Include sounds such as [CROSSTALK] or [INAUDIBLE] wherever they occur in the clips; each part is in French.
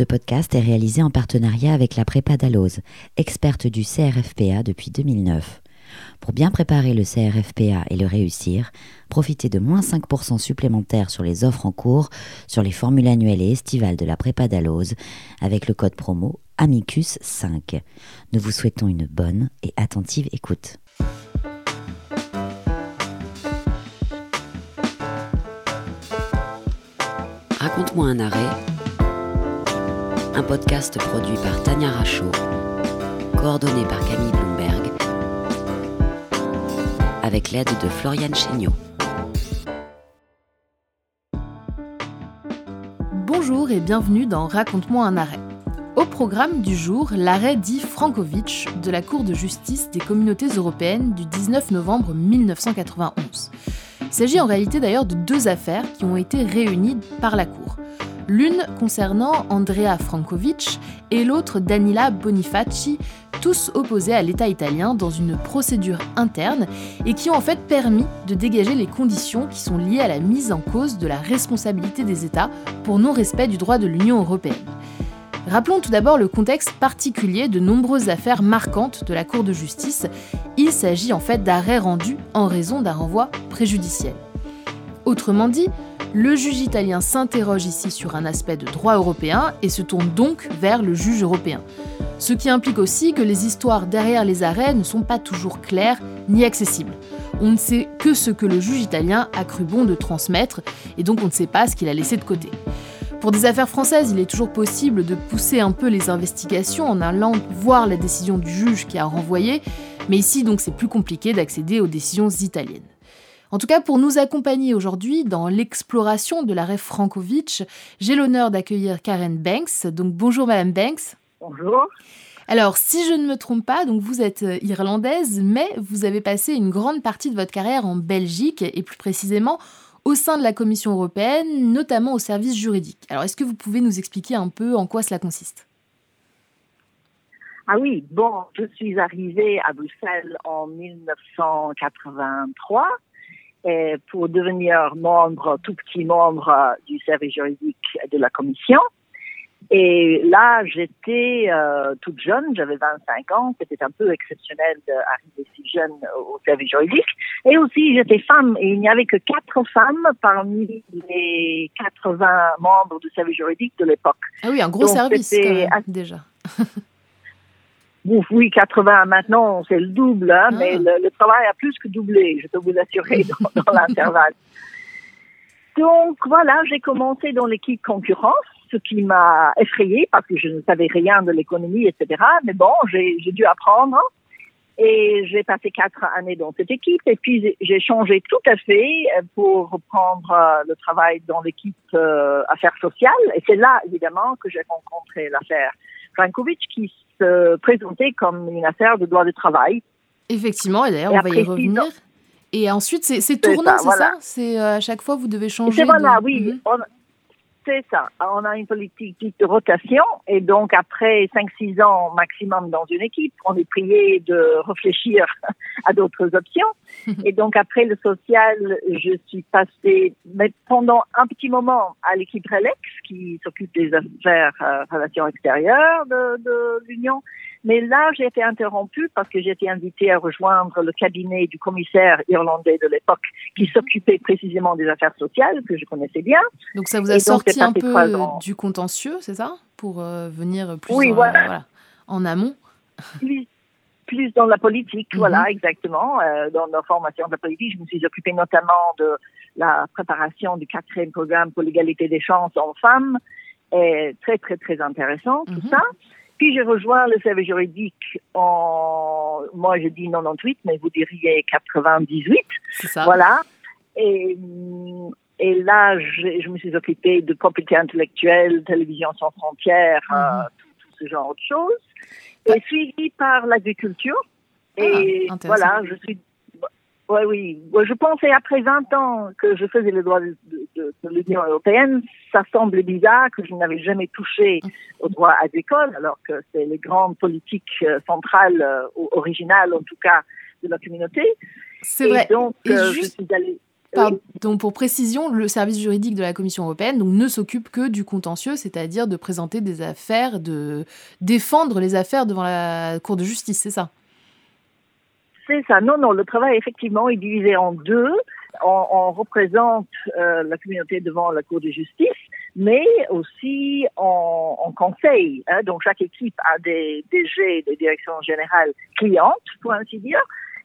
Ce podcast est réalisé en partenariat avec la Prépa Dalloz, experte du CRFPA depuis 2009. Pour bien préparer le CRFPA et le réussir, profitez de moins 5% supplémentaires sur les offres en cours sur les formules annuelles et estivales de la Prépa Dalloz avec le code promo Amicus5. Nous vous souhaitons une bonne et attentive écoute. Raconte-moi un arrêt. Un podcast produit par Tania Rachaud, coordonné par Camille Bloomberg, avec l'aide de Floriane Chéniaud. Bonjour et bienvenue dans Raconte-moi un arrêt. Au programme du jour, l'arrêt dit Frankovic de la Cour de justice des communautés européennes du 19 novembre 1991. Il s'agit en réalité d'ailleurs de deux affaires qui ont été réunies par la Cour. L'une concernant Andrea Frankovic et l'autre Danila Bonifaci, tous opposés à l'État italien dans une procédure interne et qui ont en fait permis de dégager les conditions qui sont liées à la mise en cause de la responsabilité des États pour non-respect du droit de l'Union européenne. Rappelons tout d'abord le contexte particulier de nombreuses affaires marquantes de la Cour de justice. Il s'agit en fait d'arrêts rendus en raison d'un renvoi préjudiciel. Autrement dit, le juge italien s'interroge ici sur un aspect de droit européen et se tourne donc vers le juge européen. Ce qui implique aussi que les histoires derrière les arrêts ne sont pas toujours claires ni accessibles. On ne sait que ce que le juge italien a cru bon de transmettre et donc on ne sait pas ce qu'il a laissé de côté. Pour des affaires françaises, il est toujours possible de pousser un peu les investigations en allant voir la décision du juge qui a renvoyé, mais ici donc c'est plus compliqué d'accéder aux décisions italiennes. En tout cas, pour nous accompagner aujourd'hui dans l'exploration de l'arrêt Frankovic, j'ai l'honneur d'accueillir Karen Banks. Donc bonjour Madame Banks. Bonjour. Alors, si je ne me trompe pas, donc vous êtes euh, irlandaise, mais vous avez passé une grande partie de votre carrière en Belgique et plus précisément au sein de la Commission européenne, notamment au service juridique. Alors, est-ce que vous pouvez nous expliquer un peu en quoi cela consiste? Ah oui, bon, je suis arrivée à Bruxelles en 1983 et pour devenir membre, tout petit membre du service juridique de la Commission. Et là, j'étais euh, toute jeune, j'avais 25 ans, c'était un peu exceptionnel d'arriver si jeune au service juridique. Et aussi, j'étais femme, et il n'y avait que quatre femmes parmi les 80 membres du service juridique de l'époque. Ah oui, un gros service quand même, déjà. [LAUGHS] oui, 80 maintenant, c'est le double, hein, mais ah. le, travail a plus que doublé, je peux vous assurer, [LAUGHS] dans, dans l'intervalle. Donc voilà, j'ai commencé dans l'équipe concurrence ce qui m'a effrayée parce que je ne savais rien de l'économie, etc. Mais bon, j'ai dû apprendre. Et j'ai passé quatre années dans cette équipe et puis j'ai changé tout à fait pour reprendre euh, le travail dans l'équipe euh, affaires sociales. Et c'est là, évidemment, que j'ai rencontré l'affaire Frankovic qui se présentait comme une affaire de droit du travail. Effectivement, et d'ailleurs, on va y revenir. Et ensuite, c'est tournant, c'est ça? C'est euh, à chaque fois, vous devez changer. C'est voilà, oui. Mhm. C'est ça. On a une politique de rotation et donc après 5-6 ans maximum dans une équipe, on est prié de réfléchir [LAUGHS] à d'autres options. [LAUGHS] Et donc après le social, je suis passée mais pendant un petit moment à l'équipe Relex qui s'occupe des affaires euh, relations extérieures de, de l'Union. Mais là, j'ai été interrompue parce que j'ai été invitée à rejoindre le cabinet du commissaire irlandais de l'époque qui s'occupait précisément des affaires sociales, que je connaissais bien. Donc ça vous a sorti un peu du contentieux, c'est ça? Pour euh, venir plus oui, en, voilà. en amont plus, dans la politique, voilà, mhm. exactement. Euh, dans nos formations de la politique, je me suis occupée notamment de la préparation du quatrième programme pour l'égalité des chances en femmes. Et très, très, très intéressant, tout mhm. ça. Puis j'ai rejoint le service juridique en, moi je dis 98, mais vous diriez 98. C'est ça. Voilà. Et, et là, je, je, me suis occupée de propriété intellectuelle, télévision sans frontières, euh, mhm. tout, ce genre de choses. Et suivi par l'agriculture. Et ah, voilà, je suis oui, oui. Je pensais après 20 ans que je faisais le droit de, de, de l'Union européenne, ça semblait bizarre que je n'avais jamais touché au droit agricole, alors que c'est les grandes politiques euh, centrales, euh, originales en tout cas, de la communauté. C'est vrai. Donc, euh, je suis allée. pour précision, le service juridique de la Commission européenne donc, ne s'occupe que du contentieux, c'est-à-dire de présenter des affaires, de défendre les affaires devant la Cour de justice, c'est ça? C'est ça. Non, non, le travail effectivement est divisé en deux. On, représente euh, la communauté devant la Cour de justice, mais aussi en, conseil. Hein. Donc chaque équipe a des DG, des directions générales clientes, pour ainsi dire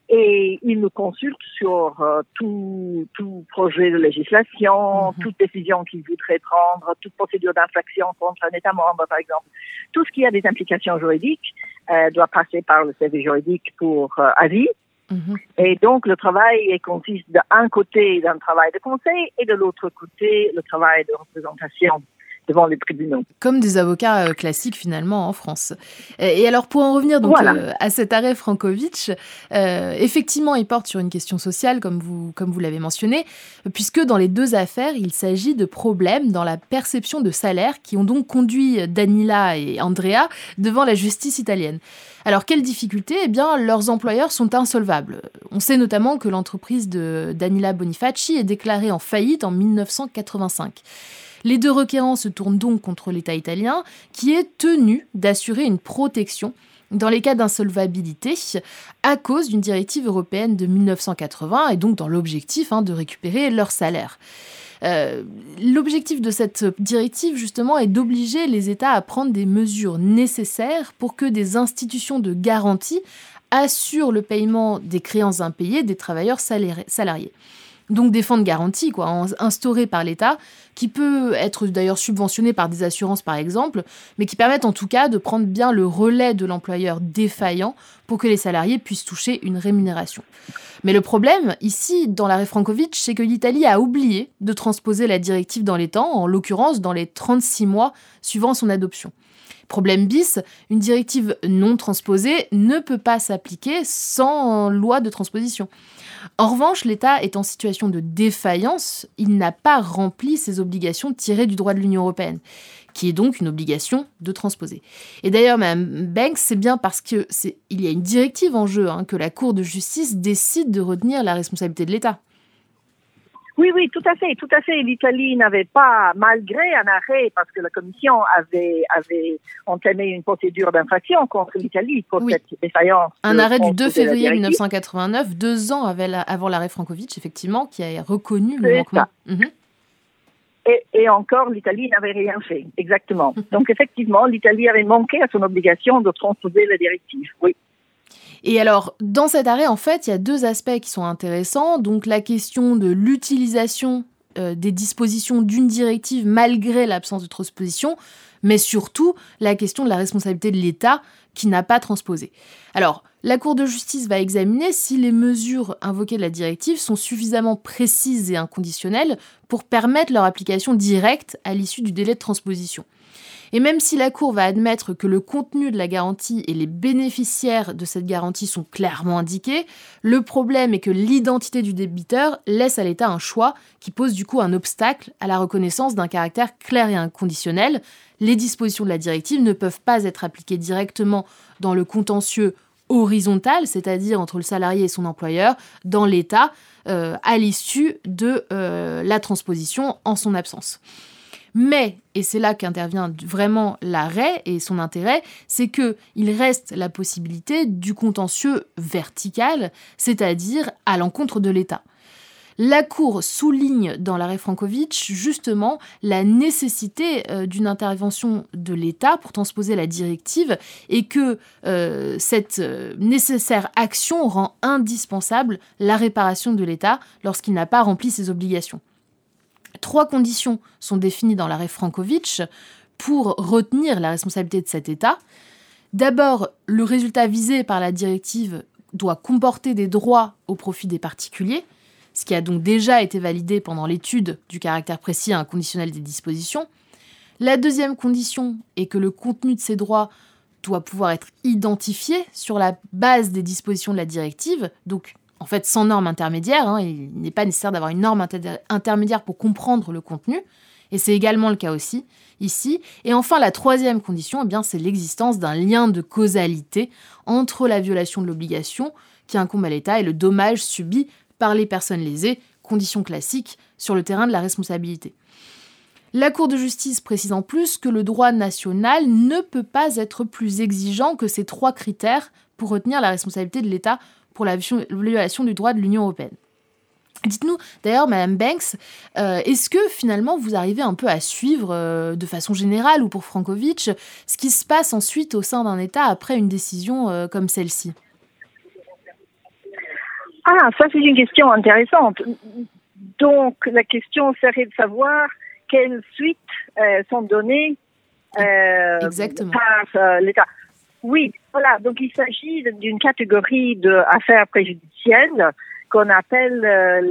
et il nous consulte sur euh, tout, tout projet de législation, mhm. toute décision qu'il voudrait prendre, toute procédure d'infraction contre un État membre, par exemple. Tout ce qui a des implications juridiques euh, doit passer par le service juridique pour euh, avis. Mhm. Et donc, le travail consiste d'un côté d'un travail de conseil et de l'autre côté le travail de représentation devant les tribunaux. Comme des avocats euh, classiques finalement en France. Et alors pour en revenir donc euh, à cet arrêt Frankovitch, euh, effectivement il porte sur une question sociale comme vous, comme vous l'avez mentionné, puisque dans les deux affaires il s'agit de problèmes dans la perception de salaire qui ont donc conduit Danila et Andrea devant la justice italienne. Alors quelles difficultés Eh bien leurs employeurs sont insolvables. On sait notamment que l'entreprise de Danila Bonifaci est déclarée en faillite en 1985. Les deux requérants se tournent donc contre l'État italien, qui est tenu d'assurer une protection dans les cas d'insolvabilité à cause d'une directive européenne de 1980 et donc dans l'objectif hein, de récupérer leur salaire. Euh, l'objectif de cette directive, justement, est d'obliger les États à prendre des mesures nécessaires pour que des institutions de garantie assurent le paiement des créances impayées des travailleurs salariés. Donc des fonds de garantie, quoi, instaurés par l'État, qui peut être d'ailleurs subventionné par des assurances par exemple, mais qui permettent en tout cas de prendre bien le relais de l'employeur défaillant pour que les salariés puissent toucher une rémunération. Mais le problème, ici, dans l'arrêt Frankovic, c'est que l'Italie a oublié de transposer la directive dans les temps, en l'occurrence dans les 36 mois suivant son adoption. Problème bis, une directive non transposée ne peut pas s'appliquer sans loi de transposition. En revanche, l'État est en situation de défaillance, il n'a pas rempli ses obligations tirées du droit de l'Union européenne, qui est donc une obligation de transposer. Et d'ailleurs, Mme Banks, c'est bien parce qu'il y a une directive en jeu hein, que la Cour de justice décide de retenir la responsabilité de l'État. Oui, oui, tout à fait, tout à fait. L'Italie n'avait pas, malgré un arrêt, parce que la Commission avait, avait entamé une procédure d'infraction contre l'Italie pour cette défaillance. Un arrêt du 2 février 1989, deux ans avant l'arrêt Frankovic, effectivement, qui a reconnu le manquement. Mhm. Et, et, encore, l'Italie n'avait rien fait, exactement. [LAUGHS] Donc, effectivement, l'Italie avait manqué à son obligation de transposer la directive, oui. Et alors, dans cet arrêt, en fait, il y a deux aspects qui sont intéressants. Donc, la question de l'utilisation euh, des dispositions d'une directive malgré l'absence de transposition, mais surtout la question de la responsabilité de l'État qui n'a pas transposé. Alors, la Cour de justice va examiner si les mesures invoquées de la directive sont suffisamment précises et inconditionnelles pour permettre leur application directe à l'issue du délai de transposition. Et même si la Cour va admettre que le contenu de la garantie et les bénéficiaires de cette garantie sont clairement indiqués, le problème est que l'identité du débiteur laisse à l'État un choix qui pose du coup un obstacle à la reconnaissance d'un caractère clair et inconditionnel. Les dispositions de la directive ne peuvent pas être appliquées directement dans le contentieux horizontal, c'est-à-dire entre le salarié et son employeur, dans l'État, euh, à l'issue de euh, la transposition en son absence. Mais, et c'est là qu'intervient vraiment l'arrêt et son intérêt, c'est que il reste la possibilité du contentieux vertical, c'est-à-dire à, l'encontre de l'État. La Cour souligne dans l'arrêt Frankovitch justement la nécessité euh, d'une intervention de l'État pour transposer la directive et que euh, cette euh, nécessaire action rend indispensable la réparation de l'État lorsqu'il n'a pas rempli ses obligations. Trois conditions sont définies dans l'arrêt Frankovitch pour retenir la responsabilité de cet État. D'abord, le résultat visé par la directive doit comporter des droits au profit des particuliers, ce qui a donc déjà été validé pendant l'étude du caractère précis et inconditionnel des dispositions. La deuxième condition est que le contenu de ces droits doit pouvoir être identifié sur la base des dispositions de la directive, donc en fait sans norme intermédiaire. Hein, il n'est pas nécessaire d'avoir une norme intermédiaire pour comprendre le contenu. Et c'est également le cas aussi ici. Et enfin, la troisième condition, eh c'est l'existence d'un lien de causalité entre la violation de l'obligation qui incombe à l'État et le dommage subi par les personnes lésées, condition classique sur le terrain de la responsabilité. La Cour de justice précise en plus que le droit national ne peut pas être plus exigeant que ces trois critères pour retenir la responsabilité de l'État pour la violation du droit de l'Union européenne. Dites-nous d'ailleurs, Madame Banks, euh, est-ce que finalement vous arrivez un peu à suivre euh, de façon générale ou pour Frankovitch ce qui se passe ensuite au sein d'un État après une décision euh, comme celle-ci? Ah, ça c'est une question intéressante. Donc la question serait de savoir quelles suites sont données par l'État. Oui, voilà. Donc il s'agit d'une catégorie d'affaires préjudicielles qu'on appelle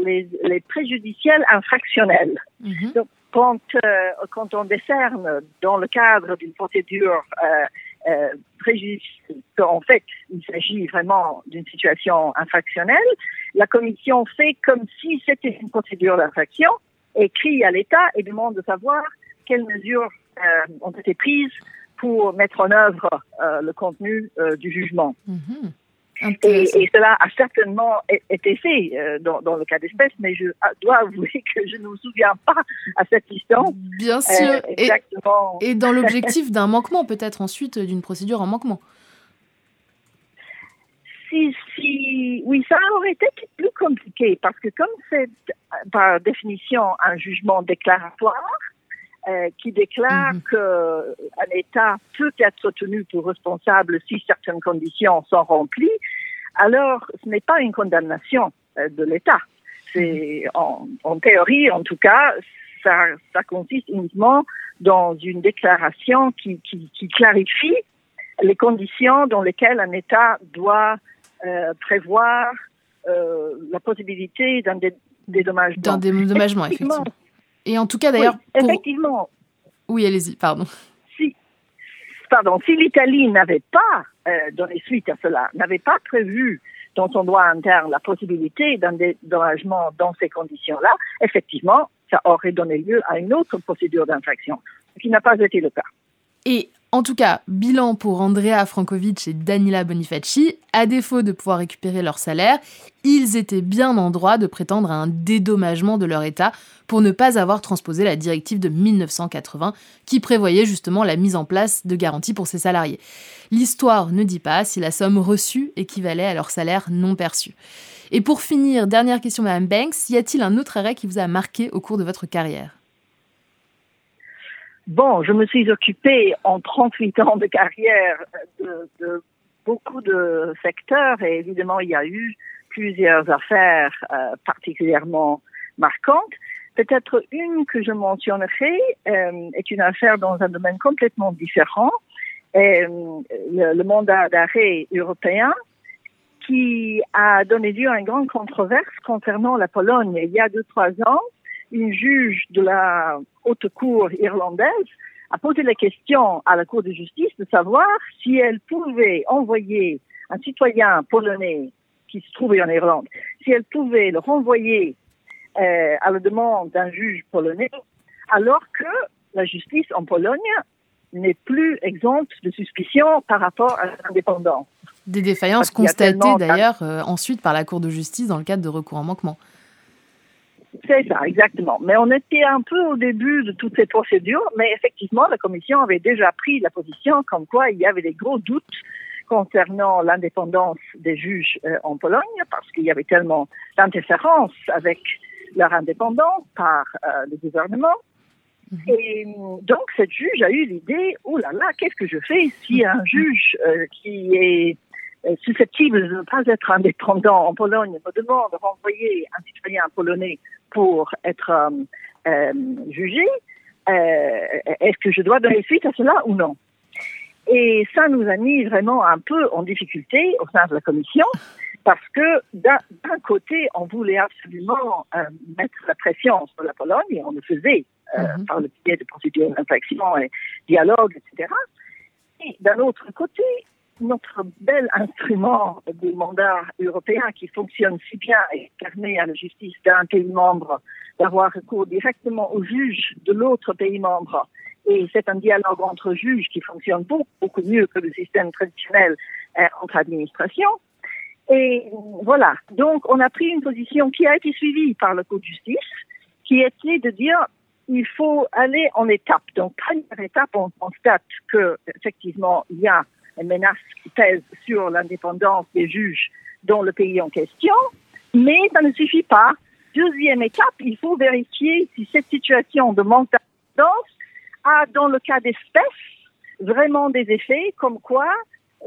les, les, préjudicielles infractionnelles. Mhm. Donc quand, quand on décerne dans le cadre d'une procédure euh, préjudicielle, en fait il s'agit vraiment d'une situation infractionnelle, la commission fait comme si c'était une procédure d'infraction écrit à l'État et demande de savoir quelles mesures euh, ont été prises pour mettre en œuvre euh, le contenu euh, du jugement. Mhm. Et, cela a certainement été fait dans, dans, le cas d'espèce, mais je dois avouer que je ne me souviens pas à cette distance. Bien sûr. exactement. Et, et dans l'objectif d'un manquement, peut-être ensuite d'une procédure en manquement. Si, si, oui, ça aurait été plus compliqué parce que comme c'est par définition un jugement déclaratoire euh, qui déclare mhm. qu'un État peut être tenu pour responsable si certaines conditions sont remplies, alors ce n'est pas une condamnation euh, de l'État. C'est mhm. en, théorie, en tout cas, ça, ça consiste uniquement dans une déclaration qui, qui, qui clarifie les conditions dans lesquelles un État doit euh, prévoir euh, la possibilité d'un dédommagement. D'un dédommagement, effectivement. Et en tout cas, d'ailleurs. Effectivement. Oui, allez-y, pardon. Si, pardon, si l'Italie n'avait pas euh, donné suite à cela, n'avait pas prévu dans son droit interne la possibilité d'un dédommagement dans ces conditions-là, effectivement, ça aurait donné lieu à une autre procédure d'infraction, ce qui n'a pas été le cas. Et en tout cas, bilan pour Andrea Frankovic et Danila Bonifaci. À défaut de pouvoir récupérer leur salaire, ils étaient bien en droit de prétendre à un dédommagement de leur État pour ne pas avoir transposé la directive de 1980 qui prévoyait justement la mise en place de garanties pour ces salariés. L'histoire ne dit pas si la somme reçue équivalait à leur salaire non perçu. Et pour finir, dernière question Madame Banks, y a-t-il un autre arrêt qui vous a marqué au cours de votre carrière? Bon, je me suis occupée en 38 ans de carrière de, de beaucoup de secteurs et évidemment il y a eu plusieurs affaires euh, particulièrement marquantes. Peut-être une que je mentionnerai euh, est une affaire dans un domaine complètement différent, euh, le, le, mandat d'arrêt européen qui a donné lieu à une grande controverse concernant la Pologne il y a deux, trois ans une juge de la haute cour irlandaise a posé la question à la Cour de justice de savoir si elle pouvait envoyer un citoyen polonais qui se trouvait en Irlande, si elle pouvait le renvoyer euh, à la demande d'un juge polonais, alors que la justice en Pologne n'est plus exempte de suspicion par rapport à l'indépendance. Des défaillances constatées d'ailleurs euh, ensuite par la Cour de justice dans le cadre de recours en manquement. C'est ça, exactement. Mais on était un peu au début de toutes ces procédures, mais effectivement, la Commission avait déjà pris la position comme quoi il y avait des gros doutes concernant l'indépendance des juges euh, en Pologne, parce qu'il y avait tellement d'interférences avec leur indépendance par euh, le gouvernement. Mhm. Et donc, cette juge a eu l'idée, oh là là, qu'est-ce que je fais si un juge euh, qui est susceptible de ne pas être indépendant en Pologne me demande de renvoyer un citoyen polonais pour être euh, euh, jugé, euh, est-ce que je dois donner suite à cela ou non? Et ça nous a mis vraiment un peu en difficulté au sein de la commission parce que d'un côté, on voulait absolument mettre la pression sur la Pologne et on le faisait mhm. par le biais de procédures d'infraction et dialogue, etc. Et d'un autre côté, notre bel instrument du mandat européen qui fonctionne si bien et permet à la justice d'un pays membre d'avoir recours directement au juge de l'autre pays membre. Et c'est un dialogue entre juges qui fonctionne beaucoup, beaucoup mieux que le système traditionnel euh, entre administrations. Et voilà. Donc, on a pris une position qui a été suivie par le Cour de justice, qui était de dire il faut aller en étapes. Donc, première étape, on constate que effectivement il y a une menace qui pèse sur l'indépendance des juges dans le pays en question, mais ça ne suffit pas. Deuxième étape, il faut vérifier si cette situation de manque d'indépendance a, dans le cas d'espèces, vraiment des effets comme quoi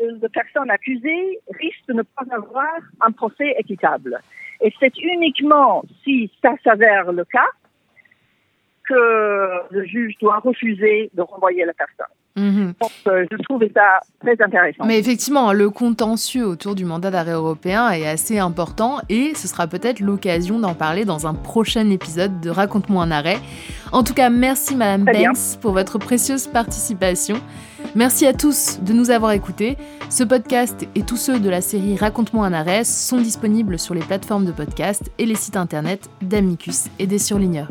euh, la personne accusée risque de ne pas avoir un procès équitable. Et c'est uniquement si ça s'avère le cas que le juge doit refuser de renvoyer la personne. Mhm. Donc, euh, je trouve ça très intéressant. Mais effectivement, le contentieux autour du mandat d'arrêt européen est assez important et ce sera peut-être l'occasion d'en parler dans un prochain épisode de Raconte-moi un arrêt. En tout cas, merci Madame Banks pour votre précieuse participation. Merci à tous de nous avoir écoutés. Ce podcast et tous ceux de la série Raconte-moi un arrêt sont disponibles sur les plateformes de podcast et les sites internet d'Amicus et des surligneurs.